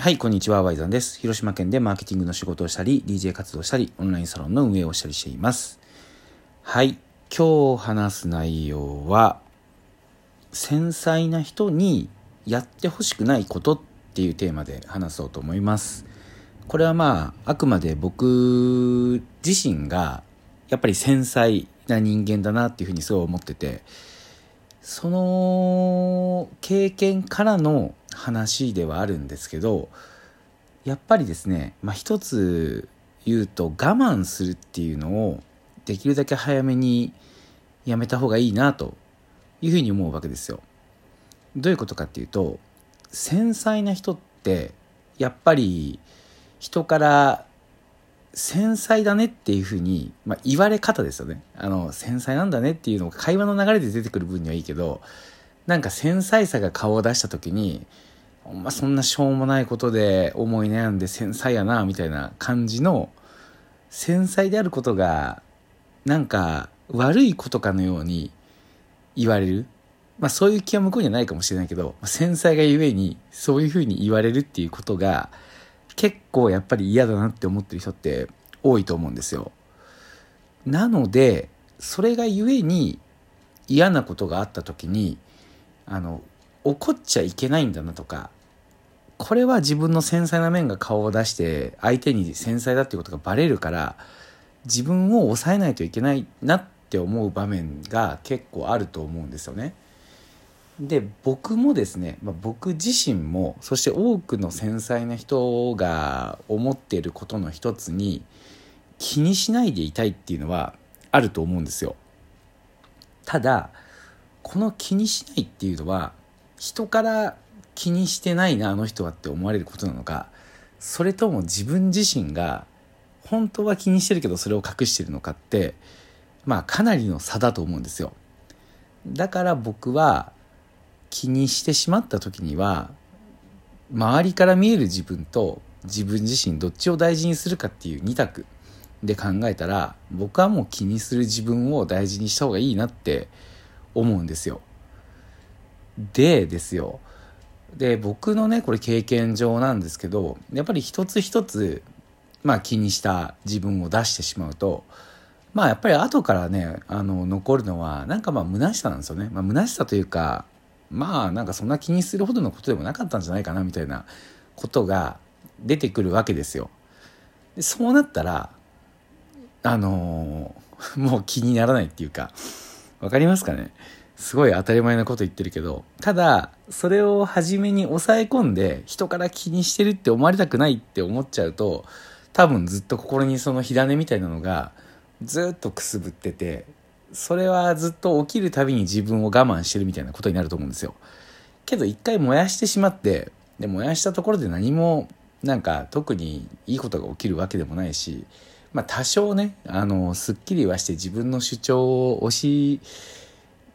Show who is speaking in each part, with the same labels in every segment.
Speaker 1: はい、こんにちは、ワイザンです。広島県でマーケティングの仕事をしたり、DJ 活動したり、オンラインサロンの運営をしたりしています。はい、今日話す内容は、繊細な人にやってほしくないことっていうテーマで話そうと思います。これはまあ、あくまで僕自身が、やっぱり繊細な人間だなっていうふうにすごい思ってて、その経験からの話ではあるんですけどやっぱりですね、まあ、一つ言うと我慢するっていうのをできるだけ早めにやめた方がいいなというふうに思うわけですよ。どういうことかっていうと繊細な人ってやっぱり人から繊細だねっていうふうに、まあ、言われ方ですよね。あの、繊細なんだねっていうのが会話の流れで出てくる分にはいいけど、なんか繊細さが顔を出した時に、ほんまそんなしょうもないことで思い悩んで繊細やな、みたいな感じの、繊細であることが、なんか悪いことかのように言われる。まあそういう気は向こうにはないかもしれないけど、繊細がゆえにそういうふうに言われるっていうことが、結構やっぱり嫌だなって思ってる人って多いと思うんですよ。なので、それがゆえに嫌なことがあった時に、あの、怒っちゃいけないんだなとか、これは自分の繊細な面が顔を出して相手に繊細だっていうことがバレるから自分を抑えないといけないなって思う場面が結構あると思うんですよね。で僕もですね、まあ、僕自身もそして多くの繊細な人が思っていることの一つに気にしないでいたいっていうのはあると思うんですよ。ただこの気にしないっていうのは人から気にしてないなあの人はって思われることなのかそれとも自分自身が本当は気にしてるけどそれを隠してるのかってまあかなりの差だと思うんですよ。だから僕は気にしてしまった時には周りから見える自分と自分自身どっちを大事にするかっていう2択で考えたら僕はもう気にする自分を大事にした方がいいなって思うんですよ。でですよで僕のねこれ経験上なんですけどやっぱり一つ一つまあ気にした自分を出してしまうとまあやっぱり後からねあの残るのはなんかまあ虚しさなんですよね。まあ、虚しさというかまあなんかそんな気にするほどのことでもなかったんじゃないかなみたいなことが出てくるわけですよ。でそうなったらあのー、もう気にならないっていうか分かりますかね？すごい当たり前なこと言ってるけどただそれを初めに抑え込んで人から気にしてるって思われたくないって思っちゃうと多分ずっと心にその火種みたいなのがずっとくすぶっててそれはずっと起きるたびに自分を我慢してるみたいなことになると思うんですよ。けど一回燃やしてしまって、で、燃やしたところで何もなんか特にいいことが起きるわけでもないし、まあ多少ね、あの、すっきりはして自分の主張を押し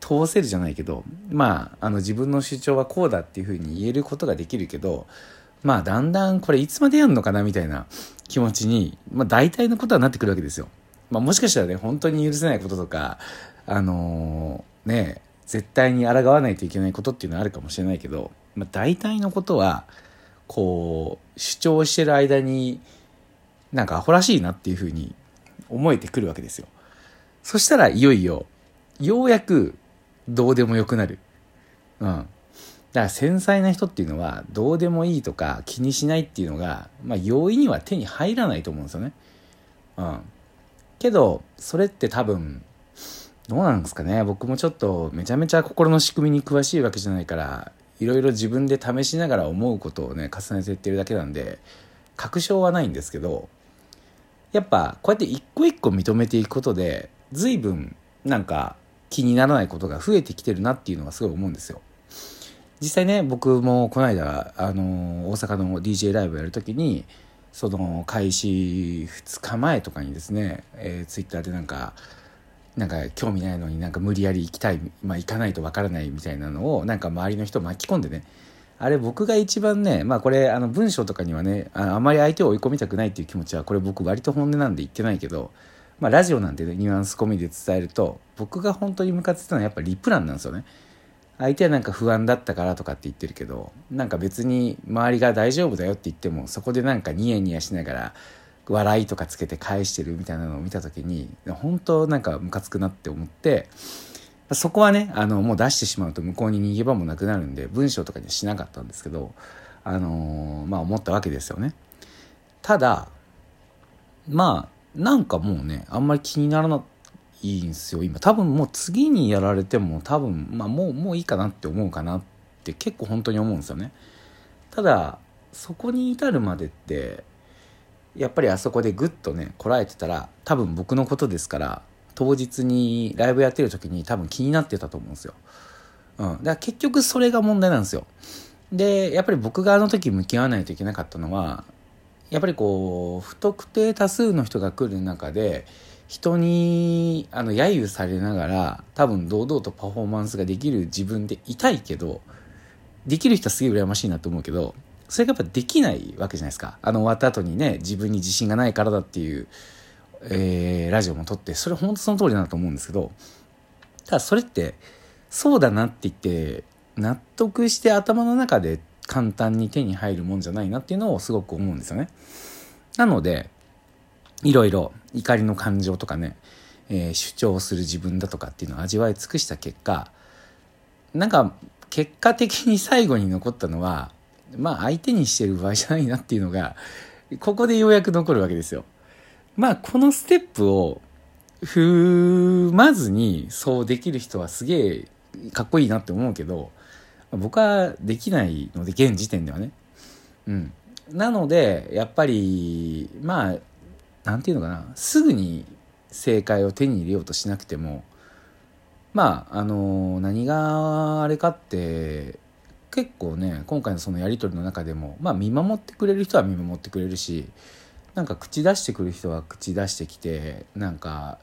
Speaker 1: 通せるじゃないけど、まあ、あの自分の主張はこうだっていうふうに言えることができるけど、まあだんだんこれいつまでやんのかなみたいな気持ちに、まあ大体のことはなってくるわけですよ。まあ、もしかしたらね、本当に許せないこととか、あのー、ね、絶対に抗わないといけないことっていうのはあるかもしれないけど、まあ、大体のことは、こう、主張してる間に、なんかアホらしいなっていうふうに思えてくるわけですよ。そしたらいよいよ、ようやくどうでもよくなる。うん。だから繊細な人っていうのはどうでもいいとか気にしないっていうのが、まあ容易には手に入らないと思うんですよね。うん。けど、それって多分、どうなんですかね。僕もちょっとめちゃめちゃ心の仕組みに詳しいわけじゃないから、いろいろ自分で試しながら思うことをね、重ねていってるだけなんで、確証はないんですけど、やっぱこうやって一個一個認めていくことで、随分なんか気にならないことが増えてきてるなっていうのがすごい思うんですよ。実際ね、僕もこの間、あの、大阪の DJ ライブやるときに、その開始2日前とかにですね、えー、ツイッターでなんかなんか興味ないのになんか無理やり行きたい、まあ、行かないとわからないみたいなのをなんか周りの人巻き込んでねあれ僕が一番ねまあこれあの文章とかにはねああまり相手を追い込みたくないっていう気持ちはこれ僕割と本音なんで言ってないけどまあラジオなんてねニュアンス込みで伝えると僕が本当に向かってたのはやっぱリプランなんですよね。相手はなんか不安だったからとかって言ってるけどなんか別に周りが大丈夫だよって言ってもそこでなんかニヤニヤしながら笑いとかつけて返してるみたいなのを見た時に本当なんかムカつくなって思ってそこはねあのもう出してしまうと向こうに逃げ場もなくなるんで文章とかにはしなかったんですけどあのー、まあ思ったわけですよね。ただまあなんかもうねあんまり気にならないんですよ今多分もう次にやられても多分まあもうもういいかなって思うかなって結構本当に思うんですよね。ただそこに至るまでってやっぱりあそこでグッとねこらえてたら多分僕のことですから当日にライブやってる時に多分気になってたと思うんですよ。うん、だから結局それが問題なんですよ。でやっぱり僕があの時向き合わないといけなかったのはやっぱりこう不特定多数の人が来る中で人にあの揶揄されながら多分堂々とパフォーマンスができる自分でいたいけどできる人はすげえ羨ましいなと思うけどそれがやっぱできないわけじゃないですかあの終わった後にね自分に自信がないからだっていう、えー、ラジオも撮ってそれ本当その通りだなと思うんですけどただそれってそうだなって言って納得して頭の中で簡単に手に入るもんじゃないなっていうのをすごく思うんですよね。なのでいろいろ怒りの感情とかね、えー、主張する自分だとかっていうのを味わい尽くした結果なんか結果的に最後に残ったのはまあ相手にしてる場合じゃないなっていうのがここでようやく残るわけですよ。まあこのステップを踏まずにそうできる人はすげえかっこいいなって思うけど僕はできないので現時点ではね。うん。なのでやっぱりまあなんていうのかなすぐに正解を手に入れようとしなくてもまああの何があれかって結構ね今回のそのやり取りの中でもまあ見守ってくれる人は見守ってくれるしなんか口出してくる人は口出してきてなんか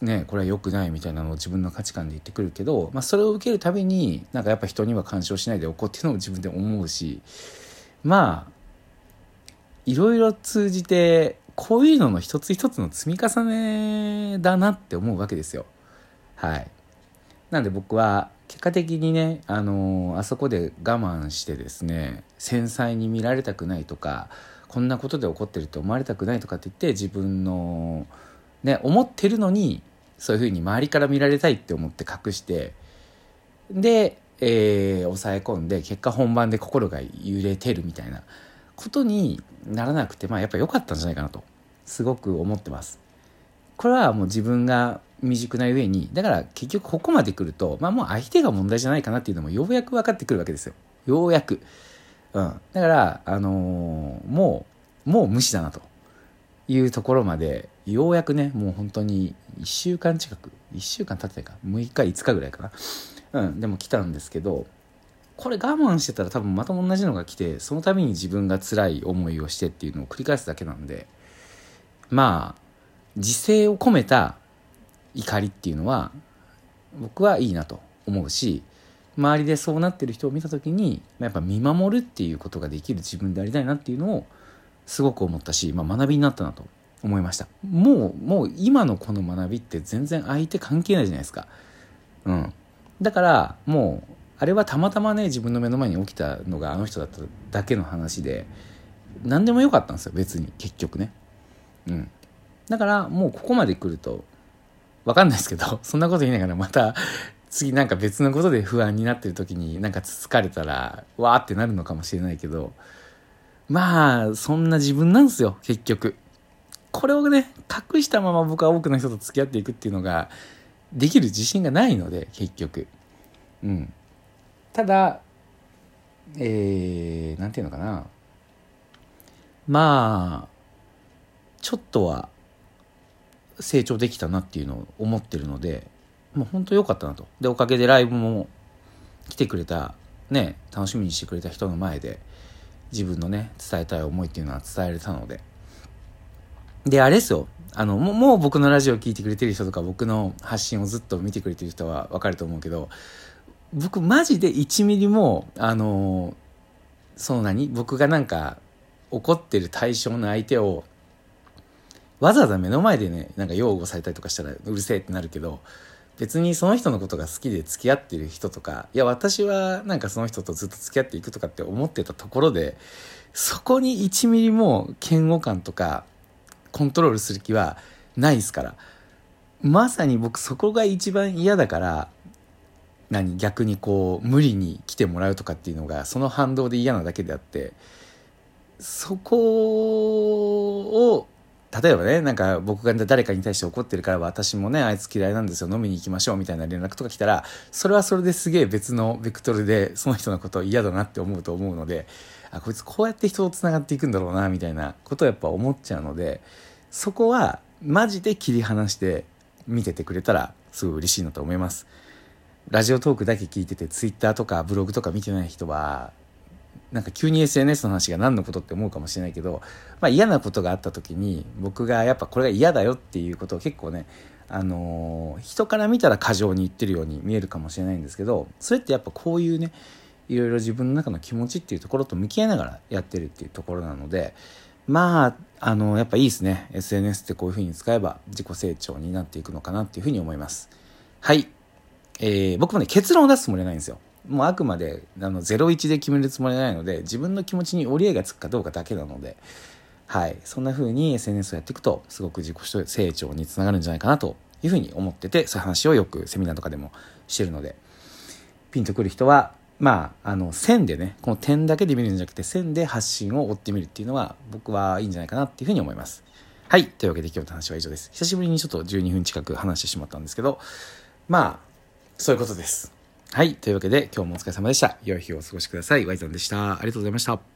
Speaker 1: ねこれは良くないみたいなのを自分の価値観で言ってくるけど、まあ、それを受けるたびになんかやっぱ人には干渉しないでおこうっていうのを自分で思うしまあいろいろ通じてこういうのの一つ一つの積み重ねだなって思うわけですよ。はい。なんで僕は結果的にね、あのー、あそこで我慢してですね、繊細に見られたくないとか、こんなことで起こってると思われたくないとかって言って自分の、ね、思ってるのに、そういうふうに周りから見られたいって思って隠して、で、えー、抑え込んで、結果本番で心が揺れてるみたいなことにならなくて、まあやっぱ良かったんじゃないかなと、すごく思ってます。これはもう自分が未熟な上に、だから結局ここまで来ると、まあもう相手が問題じゃないかなっていうのもようやく分かってくるわけですよ。ようやく。うん。だから、あのー、もう、もう無視だなというところまで、ようやくね、もう本当に1週間近く、1週間経ってないか、6日、5日ぐらいかな。うん、でも来たんですけど、これ我慢してたら多分また同じのが来て、その度に自分が辛い思いをしてっていうのを繰り返すだけなんで、まあ、自制を込めた怒りっていうのは僕はいいなと思うし周りでそうなってる人を見た時にやっぱ見守るっていうことができる自分でありたいなっていうのをすごく思ったし、まあ、学びになったなと思いました。もうもう今のこの学びって全然相手関係ないじゃないですか。うん。だからもうあれはたまたまね自分の目の前に起きたのがあの人だっただけの話で何でもよかったんですよ別に結局ね。うん。だからもうここまで来るとわかんないですけど、そんなこと言いながらまた次なんか別のことで不安になってる時になんかつつかれたら、わーってなるのかもしれないけど、まあ、そんな自分なんですよ、結局。これをね、隠したまま僕は多くの人と付き合っていくっていうのが、できる自信がないので、結局。うん。ただ、えー、なんていうのかな。まあ、ちょっとは成長できたなっていうのを思ってるのでもう本当良かったなと。でおかげでライブも来てくれたね楽しみにしてくれた人の前で自分のね伝えたい思いっていうのは伝えれたので。であれですよ。あのももう僕のラジオ聴いてくれてる人とか僕の発信をずっと見てくれてる人は分かると思うけど僕マジで1ミリもあのその何僕がなんか怒ってる対象の相手をわざわざ目の前でねなんか擁護されたりとかしたらうるせえってなるけど別にその人のことが好きで付き合ってる人とか、いや私はなんかその人とずっと付き合っていくとかって思ってたところで、そこに1ミリも嫌悪感とかコントロールする気はないですから。まさに僕そこが一番嫌だから、何逆にこう無理に来てもらうとかっていうのがその反動で嫌なだけであってそこ例えばねなんか僕が誰かに対して怒ってるから私もねあいつ嫌いなんですよ飲みに行きましょうみたいな連絡とか来たらそれはそれですげえ別のベクトルでその人のことを嫌だなって思うと思うのであこいつこうやって人とつながっていくんだろうなみたいなことをやっぱ思っちゃうのでそこはマジで切り離して見ててくれたらすごい嬉しいなと思います。ラジオトークだけ聞いてて、ツイッターとかブログとか見てない人は、なんか急に SNS の話が何のことって思うかもしれないけど、まあ嫌なことがあった時に、僕がやっぱこれが嫌だよっていうことを結構ね、あの、人から見たら過剰に言ってるように見えるかもしれないんですけど、それってやっぱこういうね、いろいろ自分の中の気持ちっていうところと向き合いながらやってるっていうところなので、まあ、あの、やっぱいいですね。SNS ってこういうふうに使えば自己成長になっていくのかなっていうふうに思います。はい。えー、僕もね、結論を出すつもりはないんですよ。もうあくまで、あの、01で決めるつもりないので、自分の気持ちに折り合いがつくかどうかだけなので、はい。そんな風に SNS をやっていくと、すごく自己成長につながるんじゃないかなというふうに思ってて、そういう話をよくセミナーとかでもしてるので、ピンとくる人は、まあ、あの、線でね、この点だけで見るんじゃなくて、線で発信を追ってみるっていうのは、僕はいいんじゃないかなっていうふうに思います。はい。というわけで今日の話は以上です。久しぶりにちょっと12分近く話してしまったんですけど、まあ、そういうことです。はい。というわけで、今日もお疲れ様でした。良い日をお過ごしください。ワイザンでした。ありがとうございました。